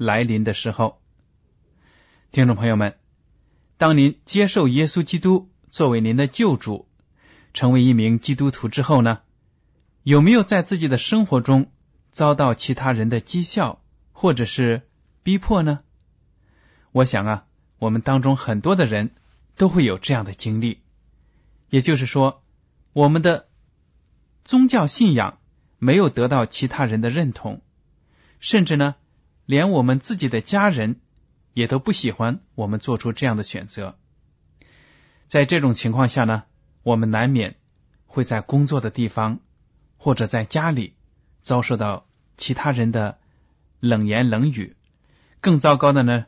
来临的时候。听众朋友们，当您接受耶稣基督作为您的救主，成为一名基督徒之后呢，有没有在自己的生活中遭到其他人的讥笑或者是逼迫呢？我想啊，我们当中很多的人都会有这样的经历，也就是说，我们的。宗教信仰没有得到其他人的认同，甚至呢，连我们自己的家人也都不喜欢我们做出这样的选择。在这种情况下呢，我们难免会在工作的地方或者在家里遭受到其他人的冷言冷语。更糟糕的呢，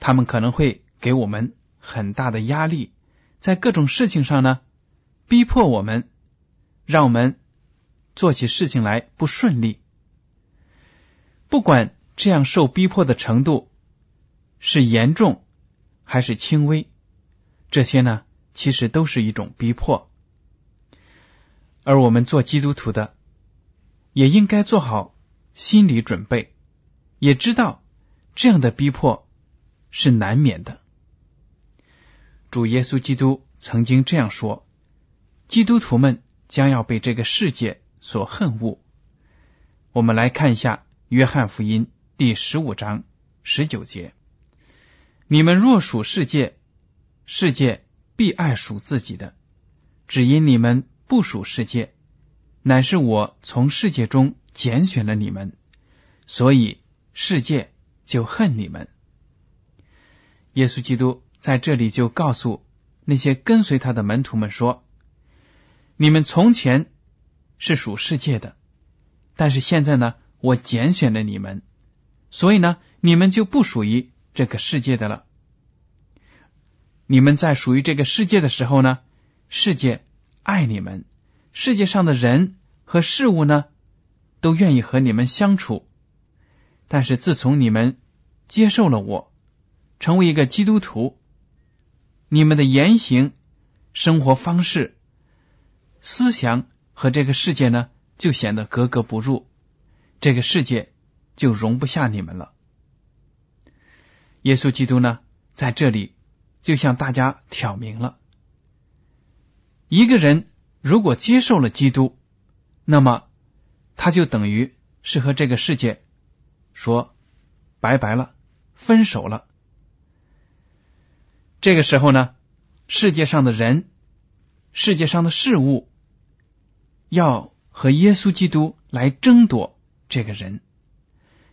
他们可能会给我们很大的压力，在各种事情上呢，逼迫我们。让我们做起事情来不顺利。不管这样受逼迫的程度是严重还是轻微，这些呢，其实都是一种逼迫。而我们做基督徒的，也应该做好心理准备，也知道这样的逼迫是难免的。主耶稣基督曾经这样说：“基督徒们。”将要被这个世界所恨恶。我们来看一下《约翰福音》第十五章十九节：“你们若属世界，世界必爱属自己的；只因你们不属世界，乃是我从世界中拣选了你们，所以世界就恨你们。”耶稣基督在这里就告诉那些跟随他的门徒们说。你们从前是属世界的，但是现在呢，我拣选了你们，所以呢，你们就不属于这个世界的了。你们在属于这个世界的时候呢，世界爱你们，世界上的人和事物呢，都愿意和你们相处。但是自从你们接受了我，成为一个基督徒，你们的言行、生活方式。思想和这个世界呢，就显得格格不入，这个世界就容不下你们了。耶稣基督呢，在这里就向大家挑明了：一个人如果接受了基督，那么他就等于是和这个世界说拜拜了，分手了。这个时候呢，世界上的人。世界上的事物要和耶稣基督来争夺这个人，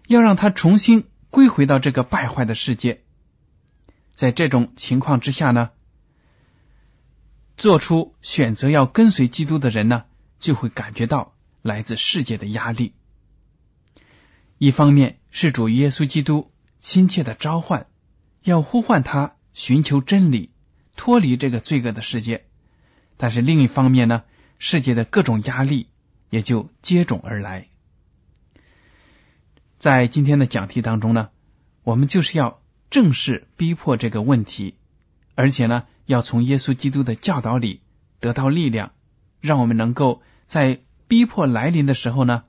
要让他重新归回到这个败坏的世界。在这种情况之下呢，做出选择要跟随基督的人呢，就会感觉到来自世界的压力。一方面是主耶稣基督亲切的召唤，要呼唤他寻求真理，脱离这个罪恶的世界。但是另一方面呢，世界的各种压力也就接踵而来。在今天的讲题当中呢，我们就是要正视逼迫这个问题，而且呢，要从耶稣基督的教导里得到力量，让我们能够在逼迫来临的时候呢，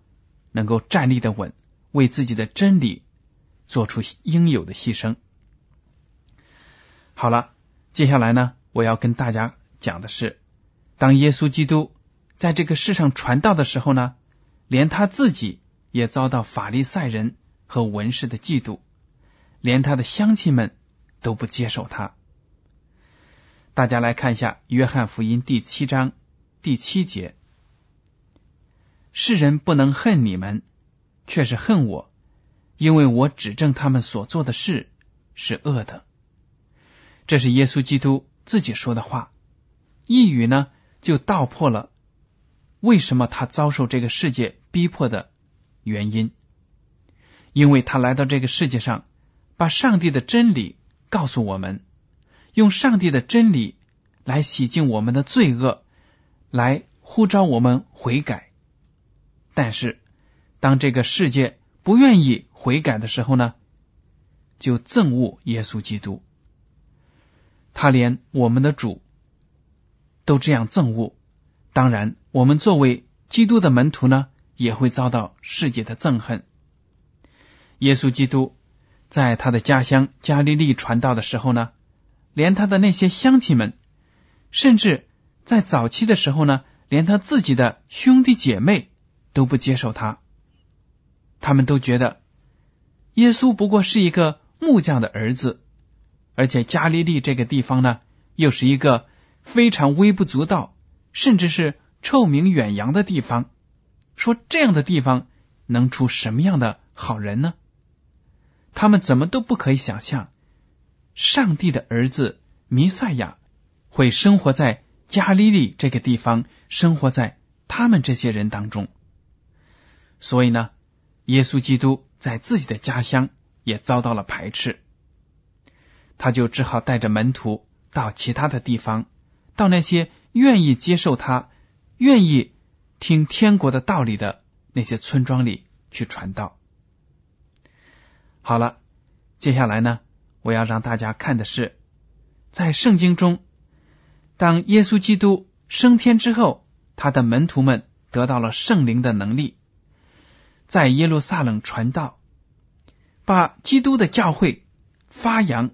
能够站立的稳，为自己的真理做出应有的牺牲。好了，接下来呢，我要跟大家讲的是，当耶稣基督在这个世上传道的时候呢，连他自己也遭到法利赛人和文士的嫉妒。连他的乡亲们都不接受他。大家来看一下《约翰福音》第七章第七节：“世人不能恨你们，却是恨我，因为我指证他们所做的事是恶的。”这是耶稣基督自己说的话，一语呢就道破了为什么他遭受这个世界逼迫的原因，因为他来到这个世界上。把上帝的真理告诉我们，用上帝的真理来洗净我们的罪恶，来呼召我们悔改。但是，当这个世界不愿意悔改的时候呢，就憎恶耶稣基督。他连我们的主都这样憎恶，当然，我们作为基督的门徒呢，也会遭到世界的憎恨。耶稣基督。在他的家乡加利利传道的时候呢，连他的那些乡亲们，甚至在早期的时候呢，连他自己的兄弟姐妹都不接受他。他们都觉得耶稣不过是一个木匠的儿子，而且加利利这个地方呢，又是一个非常微不足道，甚至是臭名远扬的地方。说这样的地方能出什么样的好人呢？他们怎么都不可以想象，上帝的儿子弥赛亚会生活在加利利这个地方，生活在他们这些人当中。所以呢，耶稣基督在自己的家乡也遭到了排斥，他就只好带着门徒到其他的地方，到那些愿意接受他、愿意听天国的道理的那些村庄里去传道。好了，接下来呢，我要让大家看的是，在圣经中，当耶稣基督升天之后，他的门徒们得到了圣灵的能力，在耶路撒冷传道，把基督的教会发扬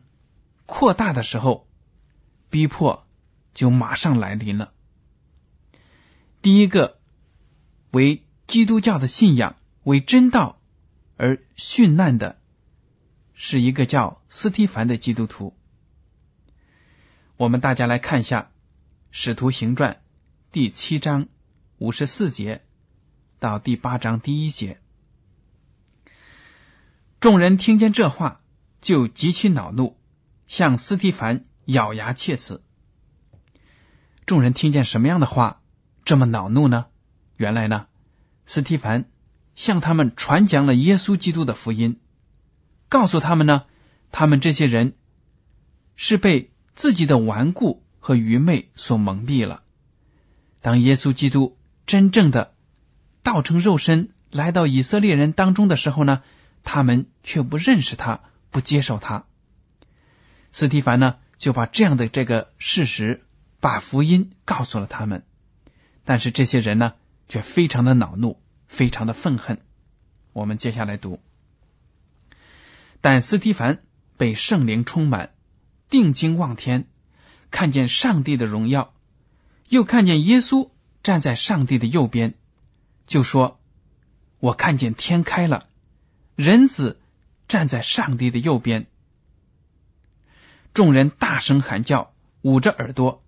扩大的时候，逼迫就马上来临了。第一个为基督教的信仰为真道而殉难的。是一个叫斯蒂凡的基督徒。我们大家来看一下《使徒行传》第七章五十四节到第八章第一节。众人听见这话，就极其恼怒，向斯蒂凡咬牙切齿。众人听见什么样的话这么恼怒呢？原来呢，斯蒂凡向他们传讲了耶稣基督的福音。告诉他们呢，他们这些人是被自己的顽固和愚昧所蒙蔽了。当耶稣基督真正的道成肉身来到以色列人当中的时候呢，他们却不认识他，不接受他。斯蒂凡呢就把这样的这个事实，把福音告诉了他们。但是这些人呢却非常的恼怒，非常的愤恨。我们接下来读。但斯蒂凡被圣灵充满，定睛望天，看见上帝的荣耀，又看见耶稣站在上帝的右边，就说：“我看见天开了，人子站在上帝的右边。”众人大声喊叫，捂着耳朵，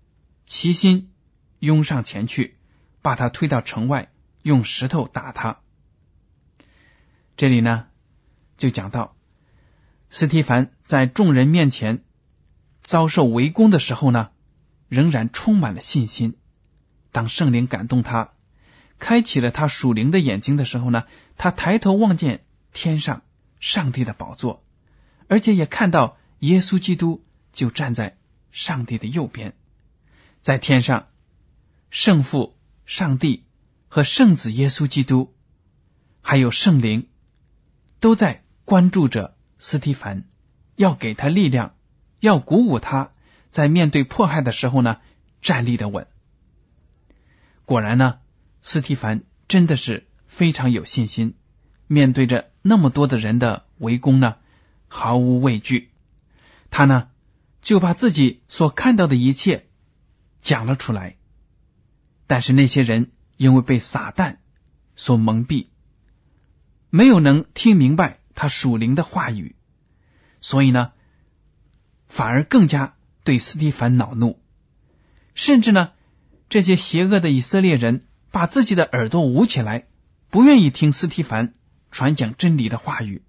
齐心拥上前去，把他推到城外，用石头打他。这里呢，就讲到。斯蒂凡在众人面前遭受围攻的时候呢，仍然充满了信心。当圣灵感动他，开启了他属灵的眼睛的时候呢，他抬头望见天上上帝的宝座，而且也看到耶稣基督就站在上帝的右边。在天上，圣父、上帝和圣子耶稣基督，还有圣灵，都在关注着。斯蒂凡要给他力量，要鼓舞他，在面对迫害的时候呢，站立的稳。果然呢，斯蒂凡真的是非常有信心，面对着那么多的人的围攻呢，毫无畏惧。他呢，就把自己所看到的一切讲了出来。但是那些人因为被撒旦所蒙蔽，没有能听明白他属灵的话语，所以呢，反而更加对斯蒂凡恼怒，甚至呢，这些邪恶的以色列人把自己的耳朵捂起来，不愿意听斯蒂凡传讲真理的话语。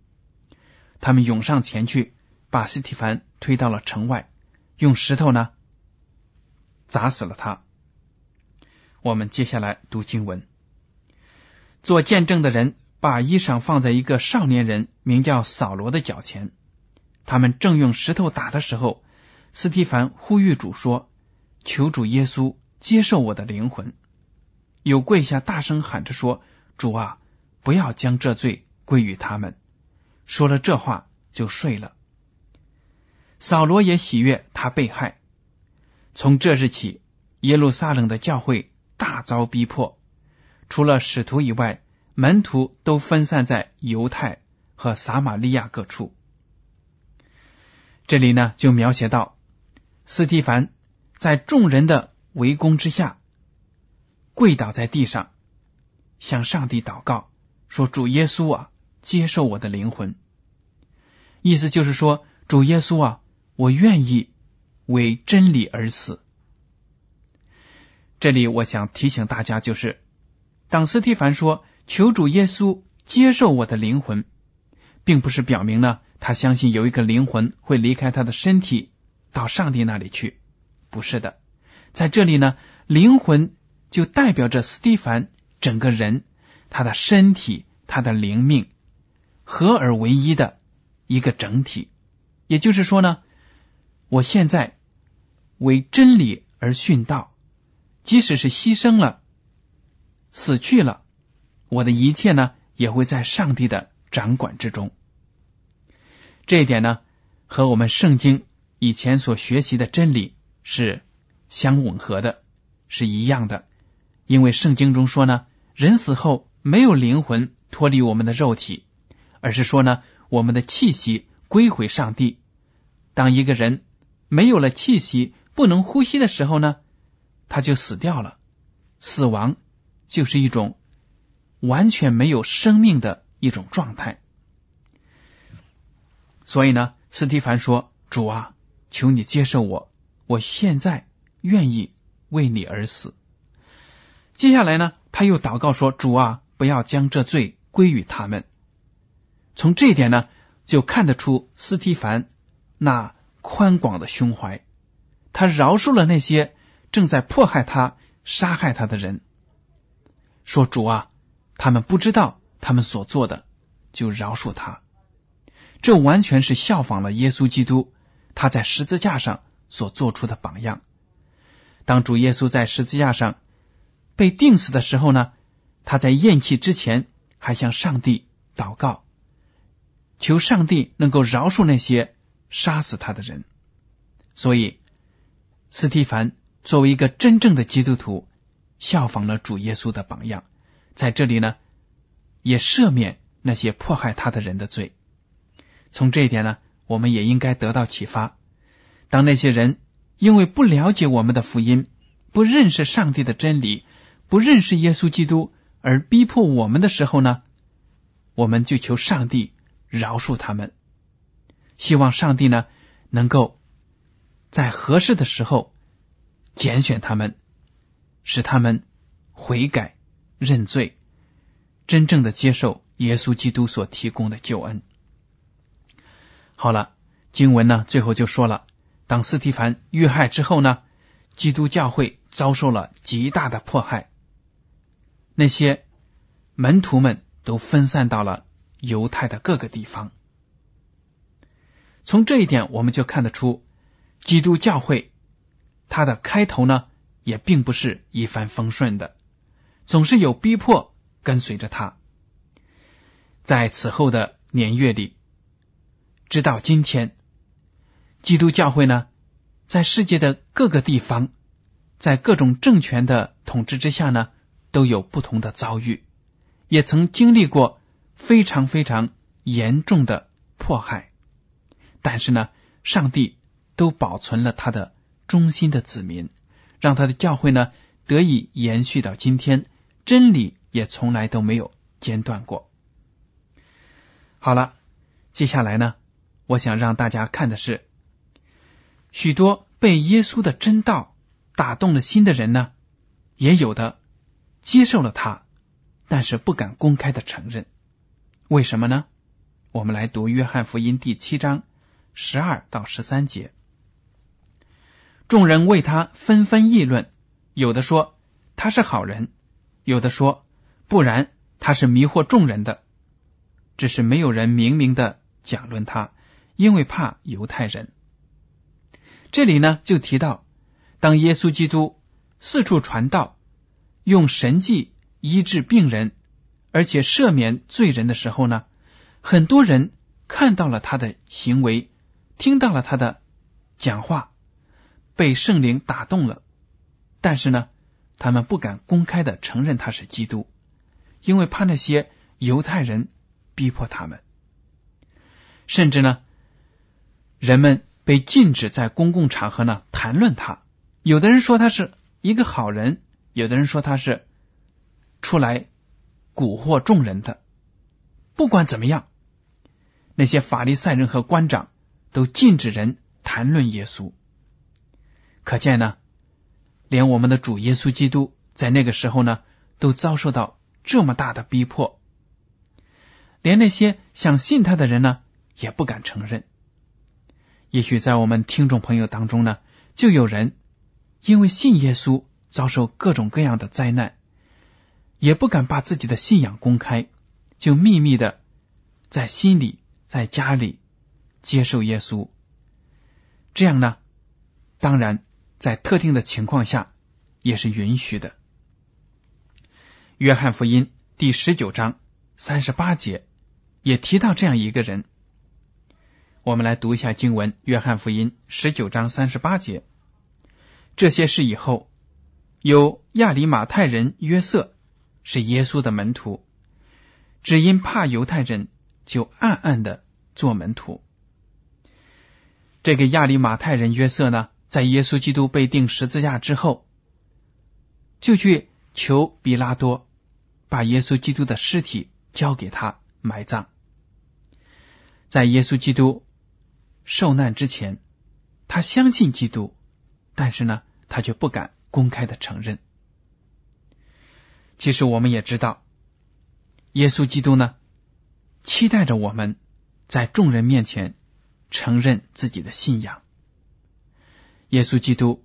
他们涌上前去，把斯蒂凡推到了城外，用石头呢砸死了他。我们接下来读经文。做见证的人把衣裳放在一个少年人名叫扫罗的脚前。他们正用石头打的时候，斯蒂凡呼吁主说：“求主耶稣接受我的灵魂。”又跪下大声喊着说：“主啊，不要将这罪归于他们。”说了这话就睡了。扫罗也喜悦他被害。从这日起，耶路撒冷的教会。大遭逼迫，除了使徒以外，门徒都分散在犹太和撒玛利亚各处。这里呢，就描写到斯蒂凡在众人的围攻之下，跪倒在地上，向上帝祷告，说：“主耶稣啊，接受我的灵魂。”意思就是说，主耶稣啊，我愿意为真理而死。这里我想提醒大家，就是当斯蒂凡说“求主耶稣接受我的灵魂”，并不是表明呢他相信有一个灵魂会离开他的身体到上帝那里去，不是的。在这里呢，灵魂就代表着斯蒂凡整个人，他的身体、他的灵命合而为一的一个整体。也就是说呢，我现在为真理而殉道。即使是牺牲了、死去了，我的一切呢，也会在上帝的掌管之中。这一点呢，和我们圣经以前所学习的真理是相吻合的，是一样的。因为圣经中说呢，人死后没有灵魂脱离我们的肉体，而是说呢，我们的气息归回上帝。当一个人没有了气息，不能呼吸的时候呢？他就死掉了，死亡就是一种完全没有生命的一种状态。所以呢，斯蒂凡说：“主啊，求你接受我，我现在愿意为你而死。”接下来呢，他又祷告说：“主啊，不要将这罪归于他们。”从这一点呢，就看得出斯蒂凡那宽广的胸怀，他饶恕了那些。正在迫害他、杀害他的人，说：“主啊，他们不知道他们所做的，就饶恕他。”这完全是效仿了耶稣基督他在十字架上所做出的榜样。当主耶稣在十字架上被钉死的时候呢，他在咽气之前还向上帝祷告，求上帝能够饶恕那些杀死他的人。所以，斯蒂凡。作为一个真正的基督徒，效仿了主耶稣的榜样，在这里呢，也赦免那些迫害他的人的罪。从这一点呢，我们也应该得到启发。当那些人因为不了解我们的福音，不认识上帝的真理，不认识耶稣基督而逼迫我们的时候呢，我们就求上帝饶恕他们，希望上帝呢能够在合适的时候。拣选他们，使他们悔改认罪，真正的接受耶稣基督所提供的救恩。好了，经文呢最后就说了，当斯蒂凡遇害之后呢，基督教会遭受了极大的迫害，那些门徒们都分散到了犹太的各个地方。从这一点，我们就看得出基督教会。他的开头呢，也并不是一帆风顺的，总是有逼迫跟随着他。在此后的年月里，直到今天，基督教会呢，在世界的各个地方，在各种政权的统治之下呢，都有不同的遭遇，也曾经历过非常非常严重的迫害。但是呢，上帝都保存了他的忠心的子民，让他的教会呢得以延续到今天，真理也从来都没有间断过。好了，接下来呢，我想让大家看的是，许多被耶稣的真道打动了心的人呢，也有的接受了他，但是不敢公开的承认。为什么呢？我们来读约翰福音第七章十二到十三节。众人为他纷纷议论，有的说他是好人，有的说不然，他是迷惑众人的。只是没有人明明的讲论他，因为怕犹太人。这里呢，就提到，当耶稣基督四处传道，用神迹医治病人，而且赦免罪人的时候呢，很多人看到了他的行为，听到了他的讲话，被圣灵打动了，但是呢，他们不敢公开的承认他是基督，因为怕那些犹太人。逼迫他们，甚至呢，人们被禁止在公共场合呢谈论他。有的人说他是一个好人，有的人说他是出来蛊惑众人的。不管怎么样，那些法利赛人和官长都禁止人谈论耶稣。可见呢，连我们的主耶稣基督在那个时候呢，都遭受到这么大的逼迫。连那些想信他的人呢，也不敢承认。也许在我们听众朋友当中呢，就有人因为信耶稣遭受各种各样的灾难，也不敢把自己的信仰公开，就秘密的在心里、在家里接受耶稣。这样呢，当然在特定的情况下也是允许的。约翰福音第十九章三十八节。也提到这样一个人，我们来读一下经文：约翰福音十九章三十八节。这些事以后，有亚里马太人约瑟是耶稣的门徒，只因怕犹太人，就暗暗的做门徒。这个亚里马太人约瑟呢，在耶稣基督被钉十字架之后，就去求比拉多把耶稣基督的尸体交给他埋葬。在耶稣基督受难之前，他相信基督，但是呢，他却不敢公开的承认。其实我们也知道，耶稣基督呢，期待着我们在众人面前承认自己的信仰。耶稣基督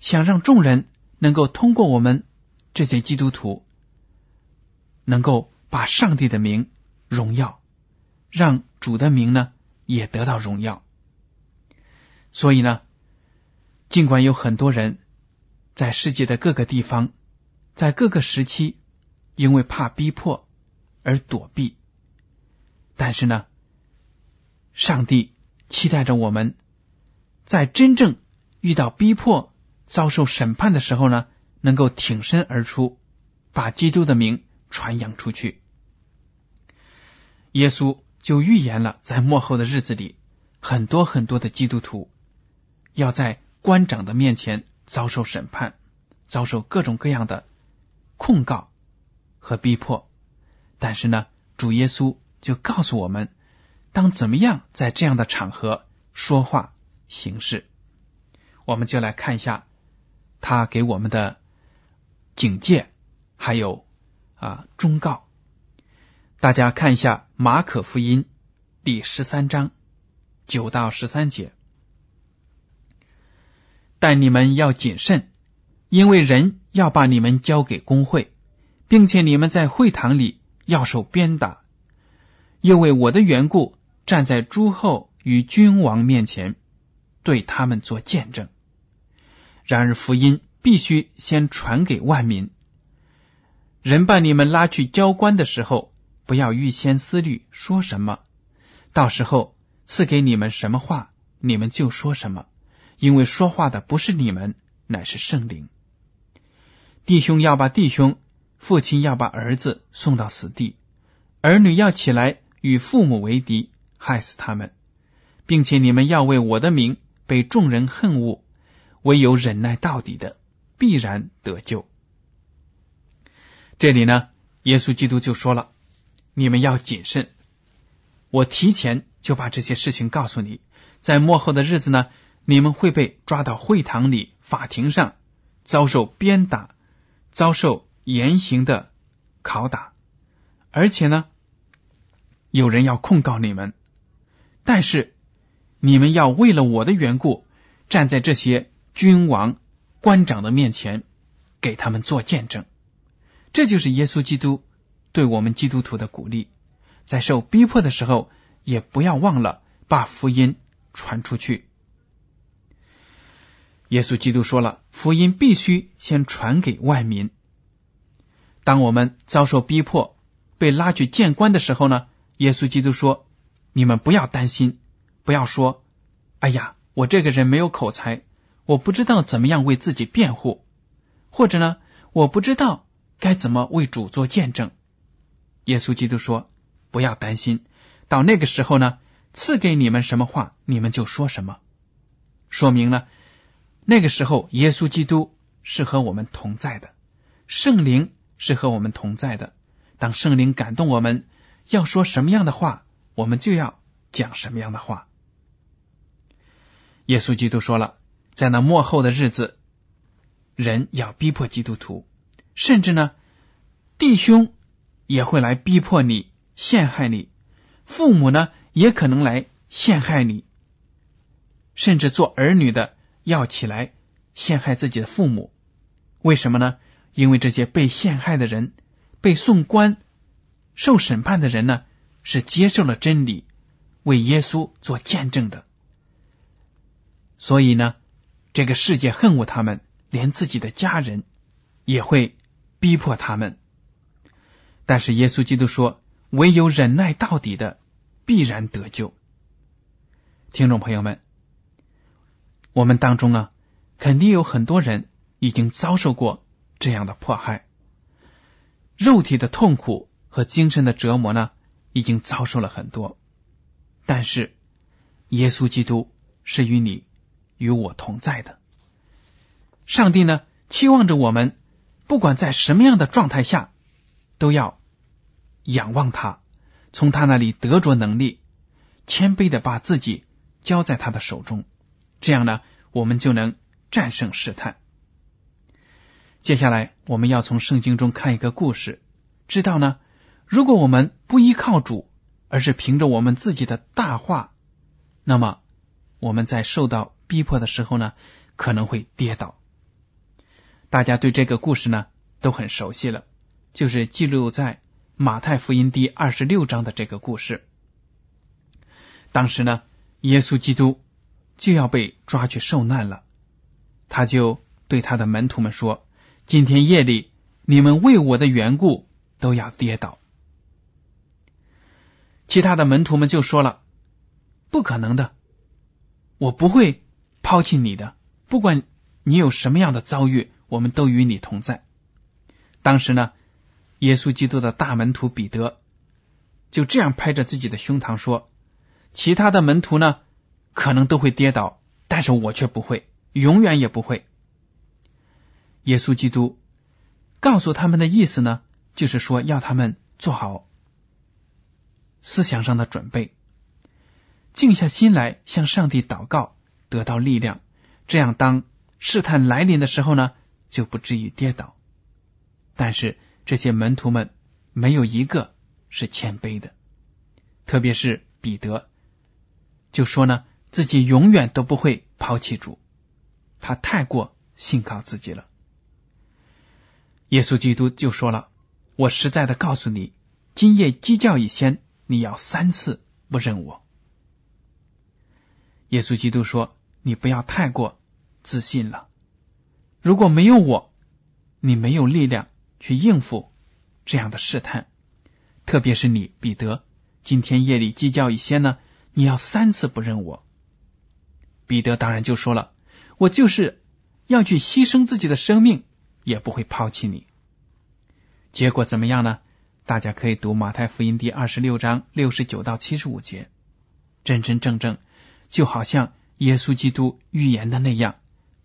想让众人能够通过我们这些基督徒，能够把上帝的名荣耀。让主的名呢也得到荣耀。所以呢，尽管有很多人在世界的各个地方，在各个时期因为怕逼迫而躲避，但是呢，上帝期待着我们在真正遇到逼迫、遭受审判的时候呢，能够挺身而出，把基督的名传扬出去。耶稣。就预言了，在末后的日子里，很多很多的基督徒要在官长的面前遭受审判，遭受各种各样的控告和逼迫。但是呢，主耶稣就告诉我们，当怎么样在这样的场合说话行事。我们就来看一下他给我们的警戒，还有啊忠告。大家看一下《马可福音》第十三章九到十三节，但你们要谨慎，因为人要把你们交给工会，并且你们在会堂里要受鞭打，又为我的缘故站在诸侯与君王面前，对他们做见证。然而福音必须先传给万民。人把你们拉去交官的时候。不要预先思虑说什么，到时候赐给你们什么话，你们就说什么，因为说话的不是你们，乃是圣灵。弟兄要把弟兄，父亲要把儿子送到死地，儿女要起来与父母为敌，害死他们，并且你们要为我的名被众人恨恶，唯有忍耐到底的，必然得救。这里呢，耶稣基督就说了：“你们要谨慎，我提前就把这些事情告诉你，在末后的日子呢，你们会被抓到会堂里、法庭上，遭受鞭打。”遭受严刑的拷打，而且呢，有人要控告你们，但是你们要为了我的缘故，站在这些君王、官长的面前，给他们做见证。这就是耶稣基督对我们基督徒的鼓励，在受逼迫的时候，也不要忘了把福音传出去。耶稣基督说了，福音必须先传给外民。当我们遭受逼迫、被拉去见官的时候呢？耶稣基督说：“你们不要担心，不要说，哎呀，我这个人没有口才，我不知道怎么样为自己辩护，或者呢，我不知道该怎么为主做见证。”耶稣基督说：“不要担心，到那个时候呢，赐给你们什么话，你们就说什么。”说明了。那个时候，耶稣基督是和我们同在的，圣灵是和我们同在的。当圣灵感动我们要说什么样的话，我们就要讲什么样的话。耶稣基督说了，在那末后的日子，人要逼迫基督徒，甚至呢，弟兄也会来逼迫你、陷害你；父母呢，也可能来陷害你，甚至做儿女的。要起来陷害自己的父母，为什么呢？因为这些被陷害的人、被送官、受审判的人呢，是接受了真理，为耶稣做见证的。所以呢，这个世界恨恶他们，连自己的家人也会逼迫他们。但是耶稣基督说：“唯有忍耐到底的，必然得救。”听众朋友们。我们当中啊，肯定有很多人已经遭受过这样的迫害，肉体的痛苦和精神的折磨呢，已经遭受了很多。但是，耶稣基督是与你与我同在的。上帝呢，期望着我们，不管在什么样的状态下，都要仰望他，从他那里得着能力，谦卑的把自己交在他的手中。这样呢，我们就能战胜试探。接下来，我们要从圣经中看一个故事，知道呢，如果我们不依靠主，而是凭着我们自己的大话，那么我们在受到逼迫的时候呢，可能会跌倒。大家对这个故事呢都很熟悉了，就是记录在马太福音第二十六章的这个故事。当时呢，耶稣基督。就要被抓去受难了，他就对他的门徒们说：“今天夜里，你们为我的缘故都要跌倒。”其他的门徒们就说了：“不可能的，我不会抛弃你的，不管你有什么样的遭遇，我们都与你同在。”当时呢，耶稣基督的大门徒彼得就这样拍着自己的胸膛说：“其他的门徒呢？”可能都会跌倒，但是我却不会，永远也不会。耶稣基督告诉他们的意思呢，就是说要他们做好思想上的准备，静下心来向上帝祷告，得到力量，这样当试探来临的时候呢，就不至于跌倒。但是这些门徒们没有一个是谦卑的，特别是彼得，就说呢。自己永远都不会抛弃主，他太过信靠自己了。耶稣基督就说了：“我实在的告诉你，今夜鸡叫以先，你要三次不认我。”耶稣基督说：“你不要太过自信了。如果没有我，你没有力量去应付这样的试探，特别是你彼得，今天夜里计较一些呢，你要三次不认我。”彼得当然就说了：“我就是要去牺牲自己的生命，也不会抛弃你。”结果怎么样呢？大家可以读马太福音第二十六章六十九到七十五节，真真正正就好像耶稣基督预言的那样，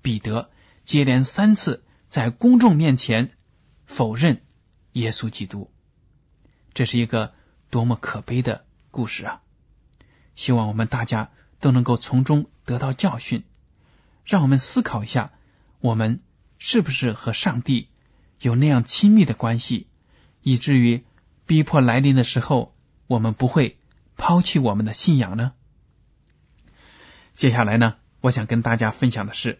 彼得接连三次在公众面前否认耶稣基督。这是一个多么可悲的故事啊！希望我们大家都能够从中得到教训，让我们思考一下，我们是不是和上帝有那样亲密的关系，以至于逼迫来临的时候，我们不会抛弃我们的信仰呢？接下来呢，我想跟大家分享的是，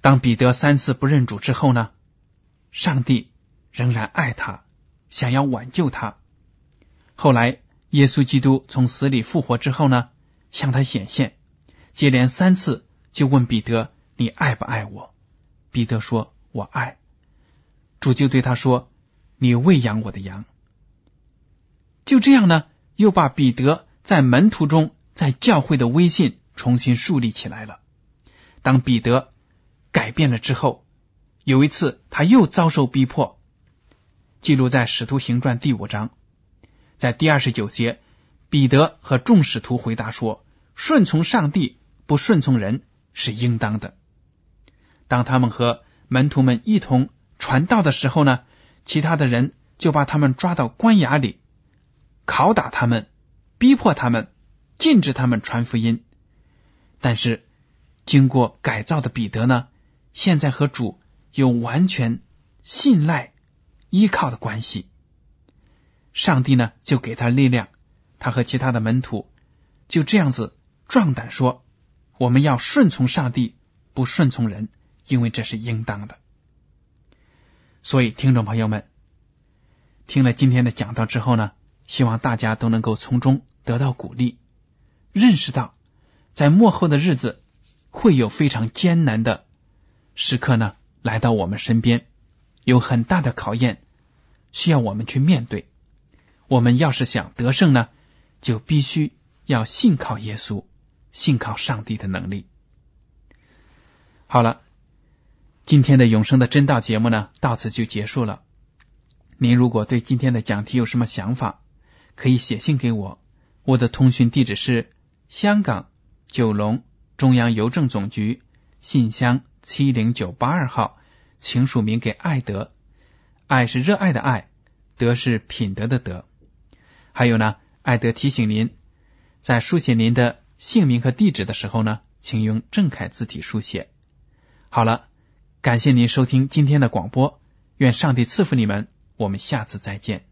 当彼得三次不认主之后呢，上帝仍然爱他。想要挽救他，后来耶稣基督从死里复活之后呢，向他显现，接连三次就问彼得：“你爱不爱我？”彼得说：“我爱。”主就对他说：“你喂养我的羊。”就这样呢，又把彼得在门徒中、在教会的威信重新树立起来了。当彼得改变了之后，有一次他又遭受逼迫。记录在《使徒行传》第五章，在第二十九节，彼得和众使徒回答说：“顺从上帝，不顺从人是应当的。”当他们和门徒们一同传道的时候呢，其他的人就把他们抓到关衙里，拷打他们，逼迫他们，禁止他们传福音。但是，经过改造的彼得呢，现在和主有完全信赖。依靠的关系，上帝呢就给他力量，他和其他的门徒就这样子壮胆说：“我们要顺从上帝，不顺从人，因为这是应当的。”所以，听众朋友们听了今天的讲道之后呢，希望大家都能够从中得到鼓励，认识到在末后的日子会有非常艰难的时刻呢来到我们身边。有很大的考验需要我们去面对。我们要是想得胜呢，就必须要信靠耶稣，信靠上帝的能力。好了，今天的永生的真道节目呢，到此就结束了。您如果对今天的讲题有什么想法，可以写信给我。我的通讯地址是香港九龙中央邮政总局信箱七零九八二号。请署名给爱德，爱是热爱的爱，德是品德的德。还有呢，爱德提醒您，在书写您的姓名和地址的时候呢，请用正楷字体书写。好了，感谢您收听今天的广播，愿上帝赐福你们，我们下次再见。